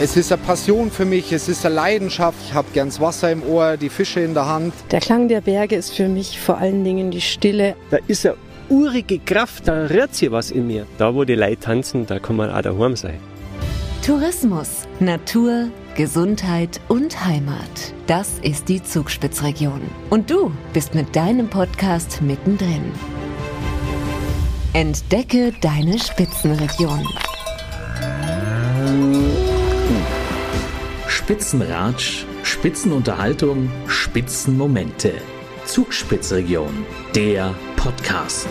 Es ist eine Passion für mich, es ist eine Leidenschaft. Ich habe gern das Wasser im Ohr, die Fische in der Hand. Der Klang der Berge ist für mich vor allen Dingen die Stille. Da ist eine urige Kraft, da rührt sich was in mir. Da, wo die Leute tanzen, da kann man auch daheim sein. Tourismus, Natur, Gesundheit und Heimat. Das ist die Zugspitzregion. Und du bist mit deinem Podcast mittendrin. Entdecke deine Spitzenregion. Spitzenratsch, Spitzenunterhaltung, Spitzenmomente. Zugspitzregion, der Podcast.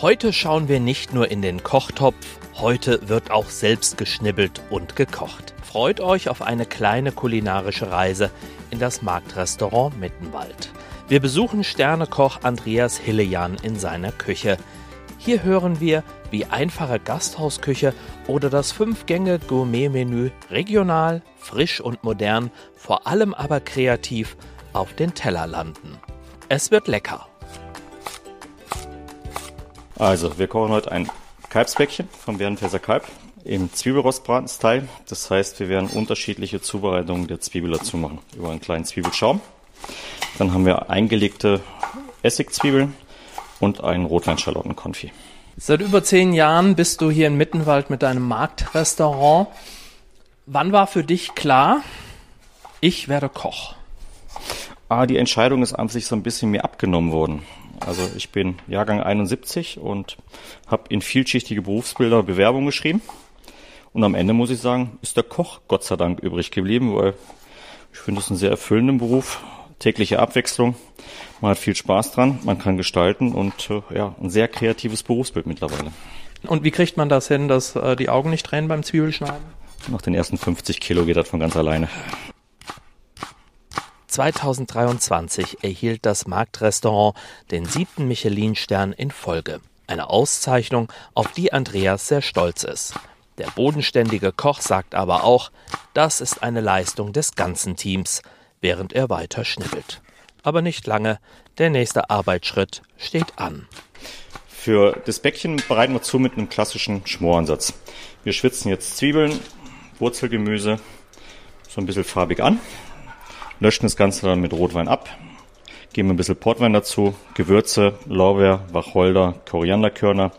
Heute schauen wir nicht nur in den Kochtopf, heute wird auch selbst geschnibbelt und gekocht. Freut euch auf eine kleine kulinarische Reise in das Marktrestaurant Mittenwald. Wir besuchen Sternekoch Andreas Hillejan in seiner Küche. Hier hören wir, wie einfache Gasthausküche oder das Fünf-Gänge-Gourmet-Menü regional, frisch und modern, vor allem aber kreativ auf den Teller landen. Es wird lecker. Also, wir kochen heute ein Kalbsbäckchen vom Bärenfelser Kalb im Zwiebelrostbraten-Style. Das heißt, wir werden unterschiedliche Zubereitungen der Zwiebel dazu machen. Über einen kleinen Zwiebelschaum. Dann haben wir eingelegte Essigzwiebeln und ein Rotweinschalottenkonfit. Seit über zehn Jahren bist du hier in Mittenwald mit deinem Marktrestaurant. Wann war für dich klar, ich werde Koch? Ah, die Entscheidung ist an sich so ein bisschen mir abgenommen worden. Also ich bin Jahrgang 71 und habe in vielschichtige Berufsbilder Bewerbung geschrieben. Und am Ende muss ich sagen, ist der Koch Gott sei Dank übrig geblieben, weil ich finde es einen sehr erfüllenden Beruf, tägliche Abwechslung. Man hat viel Spaß dran, man kann gestalten und äh, ja, ein sehr kreatives Berufsbild mittlerweile. Und wie kriegt man das hin, dass äh, die Augen nicht tränen beim Zwiebelschneiden? Nach den ersten 50 Kilo geht das von ganz alleine. 2023 erhielt das Marktrestaurant den siebten Michelin-Stern in Folge. Eine Auszeichnung, auf die Andreas sehr stolz ist. Der bodenständige Koch sagt aber auch, das ist eine Leistung des ganzen Teams, während er weiter schnibbelt. Aber nicht lange, der nächste Arbeitsschritt steht an. Für das Bäckchen bereiten wir zu mit einem klassischen Schmoransatz. Wir schwitzen jetzt Zwiebeln, Wurzelgemüse so ein bisschen farbig an, löschen das Ganze dann mit Rotwein ab, geben ein bisschen Portwein dazu, Gewürze, Lorbeer, Wacholder, Korianderkörner,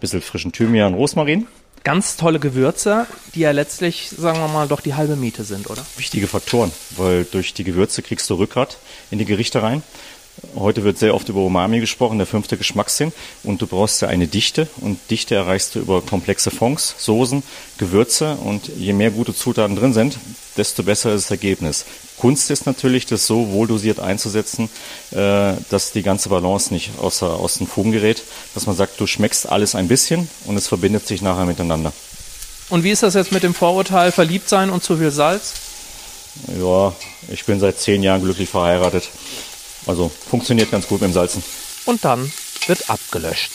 bisschen frischen Thymian, Rosmarin. Ganz tolle Gewürze, die ja letztlich, sagen wir mal, doch die halbe Miete sind, oder? Wichtige Faktoren, weil durch die Gewürze kriegst du Rückgrat in die Gerichte rein. Heute wird sehr oft über Umami gesprochen, der fünfte Geschmackssinn. Und du brauchst ja eine Dichte. Und Dichte erreichst du über komplexe Fonds, Soßen, Gewürze. Und je mehr gute Zutaten drin sind, desto besser ist das Ergebnis. Kunst ist natürlich, das so wohl dosiert einzusetzen, äh, dass die ganze Balance nicht außer, aus den Fugen gerät. Dass man sagt, du schmeckst alles ein bisschen und es verbindet sich nachher miteinander. Und wie ist das jetzt mit dem Vorurteil verliebt sein und zu viel Salz? Ja, ich bin seit zehn Jahren glücklich verheiratet. Also funktioniert ganz gut mit dem Salzen. Und dann wird abgelöscht.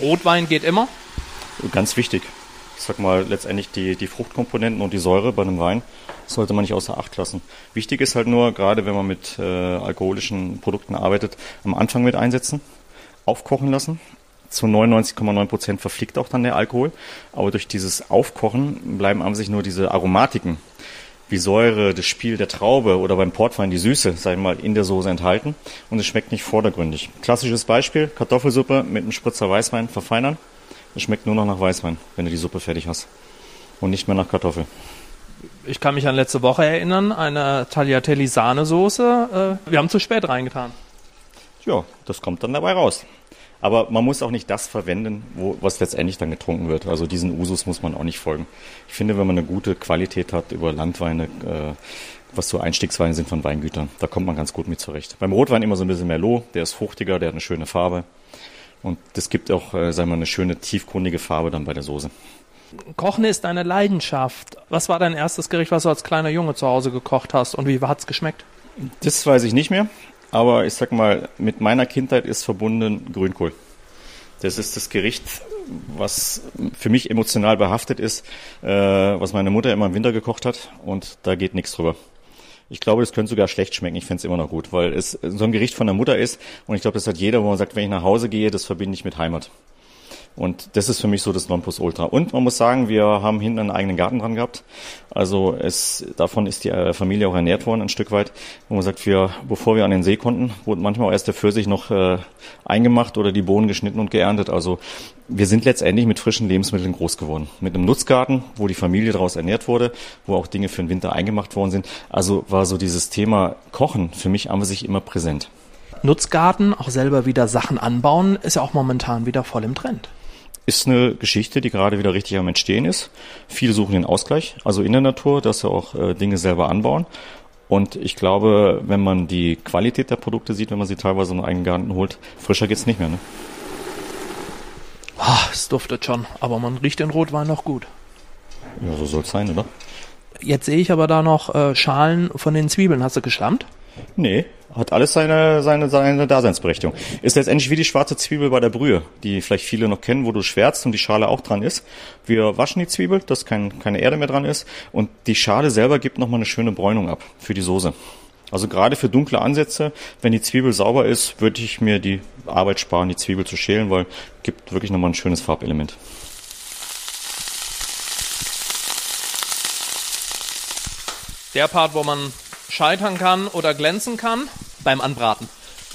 Rotwein geht immer? Ganz wichtig. Ich sag mal, letztendlich die, die Fruchtkomponenten und die Säure bei einem Wein sollte man nicht außer Acht lassen. Wichtig ist halt nur, gerade wenn man mit äh, alkoholischen Produkten arbeitet, am Anfang mit einsetzen, aufkochen lassen. Zu 99,9 Prozent verfliegt auch dann der Alkohol. Aber durch dieses Aufkochen bleiben an sich nur diese Aromatiken, wie Säure, das Spiel der Traube oder beim Portwein die Süße, sag ich mal, in der Soße enthalten. Und es schmeckt nicht vordergründig. Klassisches Beispiel, Kartoffelsuppe mit einem Spritzer Weißwein verfeinern. Es schmeckt nur noch nach Weißwein, wenn du die Suppe fertig hast. Und nicht mehr nach Kartoffel. Ich kann mich an letzte Woche erinnern, eine Tagliatelle Sahnesoße. Äh, wir haben zu spät reingetan. Ja, das kommt dann dabei raus. Aber man muss auch nicht das verwenden, wo, was letztendlich dann getrunken wird. Also diesen Usus muss man auch nicht folgen. Ich finde, wenn man eine gute Qualität hat über Landweine, äh, was so Einstiegsweine sind von Weingütern, da kommt man ganz gut mit zurecht. Beim Rotwein immer so ein bisschen Merlot, der ist fruchtiger, der hat eine schöne Farbe. Und das gibt auch, äh, sagen wir, eine schöne tiefgründige Farbe dann bei der Soße. Kochen ist deine Leidenschaft. Was war dein erstes Gericht, was du als kleiner Junge zu Hause gekocht hast und wie hat's geschmeckt? Das weiß ich nicht mehr. Aber ich sag mal, mit meiner Kindheit ist verbunden Grünkohl. Das ist das Gericht, was für mich emotional behaftet ist, äh, was meine Mutter immer im Winter gekocht hat und da geht nichts drüber. Ich glaube, es könnte sogar schlecht schmecken. Ich fände es immer noch gut, weil es so ein Gericht von der Mutter ist. Und ich glaube, das hat jeder, wo man sagt, wenn ich nach Hause gehe, das verbinde ich mit Heimat. Und das ist für mich so das Nonplusultra. Und man muss sagen, wir haben hinten einen eigenen Garten dran gehabt. Also es, davon ist die äh, Familie auch ernährt worden, ein Stück weit. Wo man sagt, wir, bevor wir an den See konnten, wurde manchmal auch erst der Pfirsich noch äh, eingemacht oder die Bohnen geschnitten und geerntet. Also wir sind letztendlich mit frischen Lebensmitteln groß geworden. Mit einem Nutzgarten, wo die Familie daraus ernährt wurde, wo auch Dinge für den Winter eingemacht worden sind. Also war so dieses Thema Kochen für mich an sich immer präsent. Nutzgarten, auch selber wieder Sachen anbauen, ist ja auch momentan wieder voll im Trend ist eine Geschichte, die gerade wieder richtig am Entstehen ist. Viele suchen den Ausgleich, also in der Natur, dass sie auch äh, Dinge selber anbauen. Und ich glaube, wenn man die Qualität der Produkte sieht, wenn man sie teilweise in einen Garten holt, frischer geht's nicht mehr. Ne? Oh, es duftet schon, aber man riecht den Rotwein noch gut. Ja, so soll's sein, oder? Jetzt sehe ich aber da noch äh, Schalen von den Zwiebeln. Hast du geschlammt? Nee, hat alles seine, seine, seine Daseinsberechtigung. Ist letztendlich wie die schwarze Zwiebel bei der Brühe, die vielleicht viele noch kennen, wo du schwärzt und die Schale auch dran ist. Wir waschen die Zwiebel, dass kein, keine Erde mehr dran ist und die Schale selber gibt nochmal eine schöne Bräunung ab für die Soße. Also gerade für dunkle Ansätze, wenn die Zwiebel sauber ist, würde ich mir die Arbeit sparen, die Zwiebel zu schälen, weil gibt wirklich nochmal ein schönes Farbelement. Der Part, wo man scheitern kann oder glänzen kann beim Anbraten?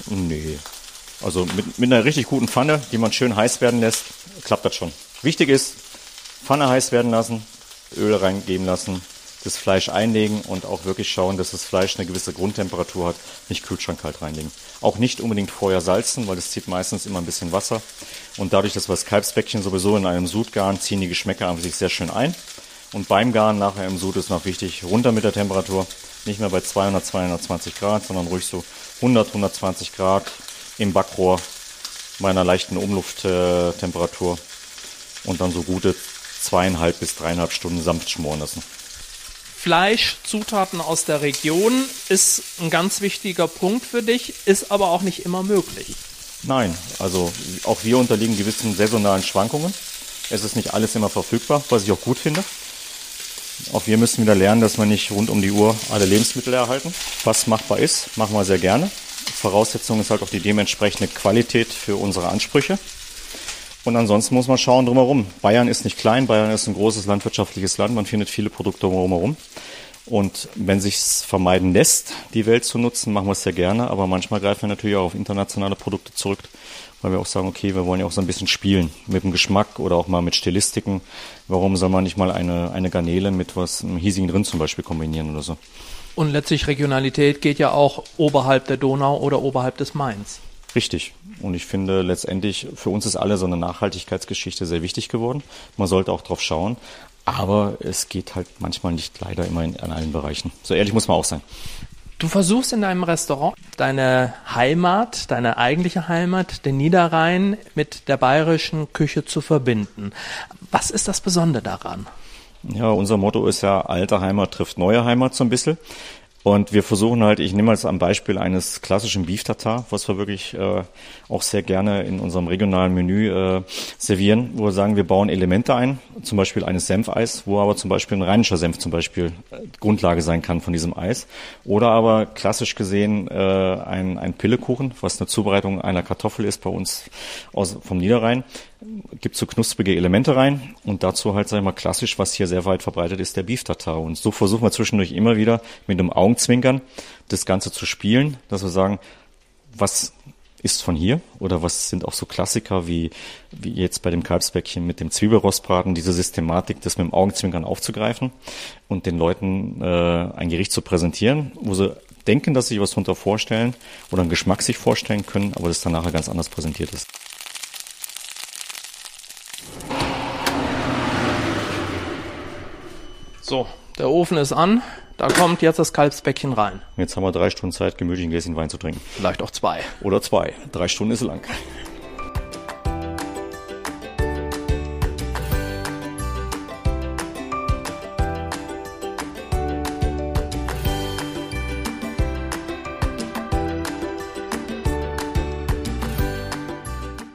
Nee. Also mit, mit einer richtig guten Pfanne, die man schön heiß werden lässt, klappt das schon. Wichtig ist, Pfanne heiß werden lassen, Öl reingeben lassen, das Fleisch einlegen und auch wirklich schauen, dass das Fleisch eine gewisse Grundtemperatur hat, nicht kühlschrankkalt reinlegen. Auch nicht unbedingt vorher salzen, weil das zieht meistens immer ein bisschen Wasser. Und dadurch, dass wir das Kalbsbäckchen sowieso in einem Sud garen, ziehen die Geschmäcker an sich sehr schön ein. Und beim Garen nachher im Sud ist noch wichtig, runter mit der Temperatur, nicht mehr bei 200, 220 Grad, sondern ruhig so 100, 120 Grad im Backrohr bei einer leichten Umlufttemperatur und dann so gute zweieinhalb bis dreieinhalb Stunden sanft schmoren lassen. Fleisch, Zutaten aus der Region ist ein ganz wichtiger Punkt für dich, ist aber auch nicht immer möglich. Nein, also auch wir unterliegen gewissen saisonalen Schwankungen. Es ist nicht alles immer verfügbar, was ich auch gut finde. Auch wir müssen wieder lernen, dass wir nicht rund um die Uhr alle Lebensmittel erhalten. Was machbar ist, machen wir sehr gerne. Voraussetzung ist halt auch die dementsprechende Qualität für unsere Ansprüche. Und ansonsten muss man schauen drumherum. Bayern ist nicht klein, Bayern ist ein großes landwirtschaftliches Land, man findet viele Produkte drumherum. Und wenn sich vermeiden lässt, die Welt zu nutzen, machen wir es sehr gerne. Aber manchmal greifen wir natürlich auch auf internationale Produkte zurück, weil wir auch sagen, okay, wir wollen ja auch so ein bisschen spielen mit dem Geschmack oder auch mal mit Stilistiken. Warum soll man nicht mal eine, eine Garnele mit was einem hiesigen drin zum Beispiel kombinieren oder so? Und letztlich Regionalität geht ja auch oberhalb der Donau oder oberhalb des Mains. Richtig. Und ich finde letztendlich, für uns ist alle so eine Nachhaltigkeitsgeschichte sehr wichtig geworden. Man sollte auch drauf schauen. Aber es geht halt manchmal nicht leider immer in, in allen Bereichen. So ehrlich muss man auch sein. Du versuchst in deinem Restaurant deine Heimat, deine eigentliche Heimat, den Niederrhein mit der bayerischen Küche zu verbinden. Was ist das Besondere daran? Ja, unser Motto ist ja, alte Heimat trifft neue Heimat so ein bisschen. Und wir versuchen halt, ich nehme als am Beispiel eines klassischen Beef Tartar, was wir wirklich äh, auch sehr gerne in unserem regionalen Menü äh, servieren, wo wir sagen, wir bauen Elemente ein, zum Beispiel eines Senfeis, wo aber zum Beispiel ein rheinischer Senf zum Beispiel äh, Grundlage sein kann von diesem Eis. Oder aber klassisch gesehen äh, ein, ein Pillekuchen, was eine Zubereitung einer Kartoffel ist bei uns aus, vom Niederrhein gibt so knusprige Elemente rein und dazu halt, sag ich mal, klassisch, was hier sehr weit verbreitet ist, der Beef Tartar. Und so versuchen wir zwischendurch immer wieder mit einem Augenzwinkern das Ganze zu spielen, dass wir sagen, was ist von hier oder was sind auch so Klassiker wie, wie jetzt bei dem Kalbsbäckchen mit dem Zwiebelrostbraten, diese Systematik, das mit dem Augenzwinkern aufzugreifen und den Leuten äh, ein Gericht zu präsentieren, wo sie denken, dass sie sich was darunter vorstellen oder einen Geschmack sich vorstellen können, aber das dann nachher ganz anders präsentiert ist. So, der Ofen ist an. Da kommt jetzt das Kalbsbäckchen rein. Jetzt haben wir drei Stunden Zeit, gemütlich ein Gläschen Wein zu trinken. Vielleicht auch zwei. Oder zwei. Drei Stunden ist lang.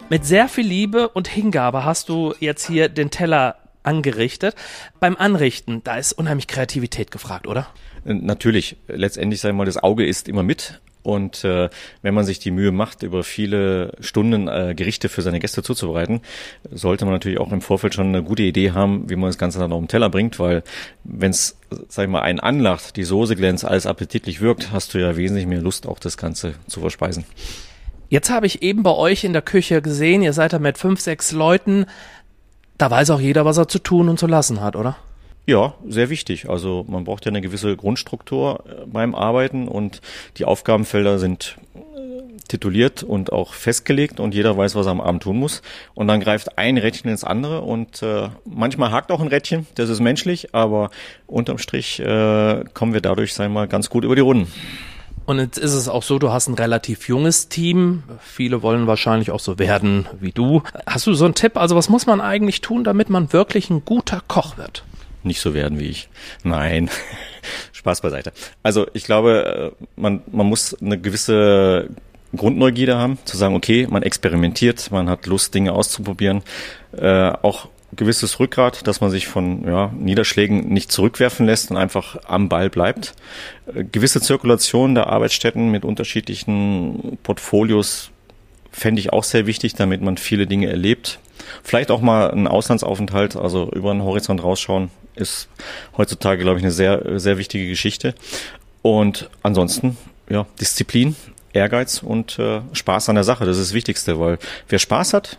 Mit sehr viel Liebe und Hingabe hast du jetzt hier den Teller angerichtet. Beim Anrichten, da ist unheimlich Kreativität gefragt, oder? Äh, natürlich, letztendlich sagen wir mal, das Auge ist immer mit. Und äh, wenn man sich die Mühe macht, über viele Stunden äh, Gerichte für seine Gäste zuzubereiten, sollte man natürlich auch im Vorfeld schon eine gute Idee haben, wie man das Ganze dann auf den Teller bringt, weil wenn es, sag ich mal, einen anlacht, die Soße glänzt, alles appetitlich wirkt, hast du ja wesentlich mehr Lust, auch das Ganze zu verspeisen. Jetzt habe ich eben bei euch in der Küche gesehen, ihr seid da mit fünf, sechs Leuten. Da weiß auch jeder, was er zu tun und zu lassen hat, oder? Ja, sehr wichtig. Also man braucht ja eine gewisse Grundstruktur äh, beim Arbeiten und die Aufgabenfelder sind äh, tituliert und auch festgelegt und jeder weiß, was er am Abend tun muss. Und dann greift ein Rädchen ins andere und äh, manchmal hakt auch ein Rädchen, das ist menschlich, aber unterm Strich äh, kommen wir dadurch, sagen wir mal, ganz gut über die Runden. Und jetzt ist es auch so, du hast ein relativ junges Team. Viele wollen wahrscheinlich auch so werden wie du. Hast du so einen Tipp? Also was muss man eigentlich tun, damit man wirklich ein guter Koch wird? nicht so werden wie ich. Nein, Spaß beiseite. Also ich glaube, äh, man, man muss eine gewisse Grundneugierde haben, zu sagen, okay, man experimentiert, man hat Lust, Dinge auszuprobieren. Äh, auch gewisses Rückgrat, dass man sich von ja, Niederschlägen nicht zurückwerfen lässt und einfach am Ball bleibt. Äh, gewisse Zirkulation der Arbeitsstätten mit unterschiedlichen Portfolios fände ich auch sehr wichtig, damit man viele Dinge erlebt. Vielleicht auch mal ein Auslandsaufenthalt, also über den Horizont rausschauen, ist heutzutage, glaube ich, eine sehr, sehr wichtige Geschichte. Und ansonsten, ja, Disziplin, Ehrgeiz und äh, Spaß an der Sache, das ist das Wichtigste, weil wer Spaß hat,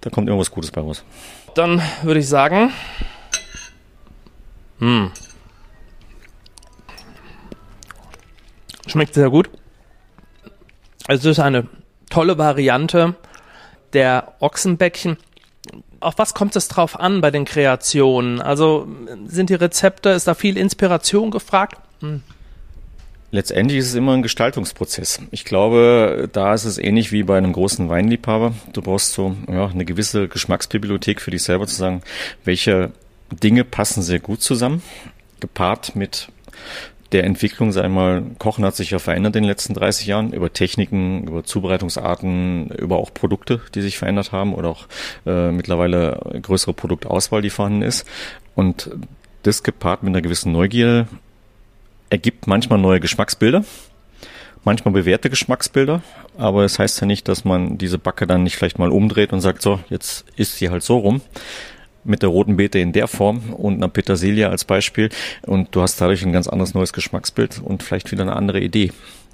da kommt immer was Gutes bei raus. Dann würde ich sagen, hm. Schmeckt sehr gut. Es ist eine tolle Variante der Ochsenbäckchen auf was kommt es drauf an bei den Kreationen? Also sind die Rezepte, ist da viel Inspiration gefragt? Hm. Letztendlich ist es immer ein Gestaltungsprozess. Ich glaube, da ist es ähnlich wie bei einem großen Weinliebhaber. Du brauchst so ja, eine gewisse Geschmacksbibliothek für dich selber zu sagen, welche Dinge passen sehr gut zusammen, gepaart mit der Entwicklung, sei mal, Kochen hat sich ja verändert in den letzten 30 Jahren über Techniken, über Zubereitungsarten, über auch Produkte, die sich verändert haben oder auch äh, mittlerweile größere Produktauswahl, die vorhanden ist. Und das gepaart mit einer gewissen Neugier ergibt manchmal neue Geschmacksbilder, manchmal bewährte Geschmacksbilder, aber es das heißt ja nicht, dass man diese Backe dann nicht vielleicht mal umdreht und sagt, so, jetzt ist sie halt so rum, mit der roten Beete in der Form und einer Petersilie als Beispiel. Und du hast dadurch ein ganz anderes neues Geschmacksbild und vielleicht wieder eine andere Idee.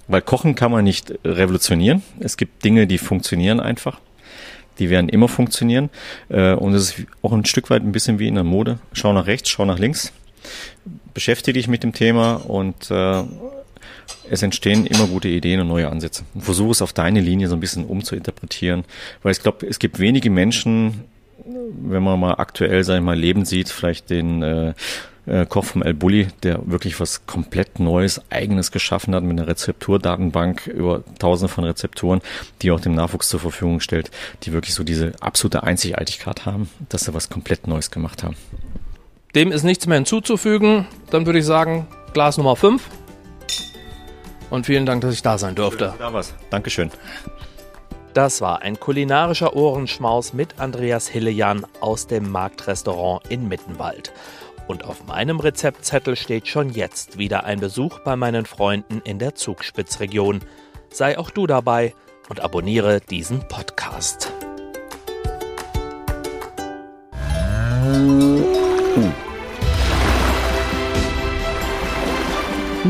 Weil Kochen kann man nicht revolutionieren. Es gibt Dinge, die funktionieren einfach. Die werden immer funktionieren. Äh, und es ist auch ein Stück weit ein bisschen wie in der Mode. Schau nach rechts, schau nach links. Beschäftige dich mit dem Thema und äh, es entstehen immer gute Ideen und neue Ansätze. Versuche es auf deine Linie so ein bisschen umzuinterpretieren, weil ich glaube, es gibt wenige Menschen, wenn man mal aktuell, ich mal, Leben sieht, vielleicht den äh, äh, Koch vom El Bulli, der wirklich was komplett Neues, Eigenes geschaffen hat mit einer Rezepturdatenbank über tausende von Rezepturen, die auch dem Nachwuchs zur Verfügung stellt, die wirklich so diese absolute Einzigartigkeit haben, dass sie was komplett Neues gemacht haben. Dem ist nichts mehr hinzuzufügen. Dann würde ich sagen, Glas Nummer 5. Und vielen Dank, dass ich da sein durfte. Da war's. Dankeschön. Das war ein kulinarischer Ohrenschmaus mit Andreas Hillejan aus dem Marktrestaurant in Mittenwald. Und auf meinem Rezeptzettel steht schon jetzt wieder ein Besuch bei meinen Freunden in der Zugspitzregion. Sei auch du dabei und abonniere diesen Podcast.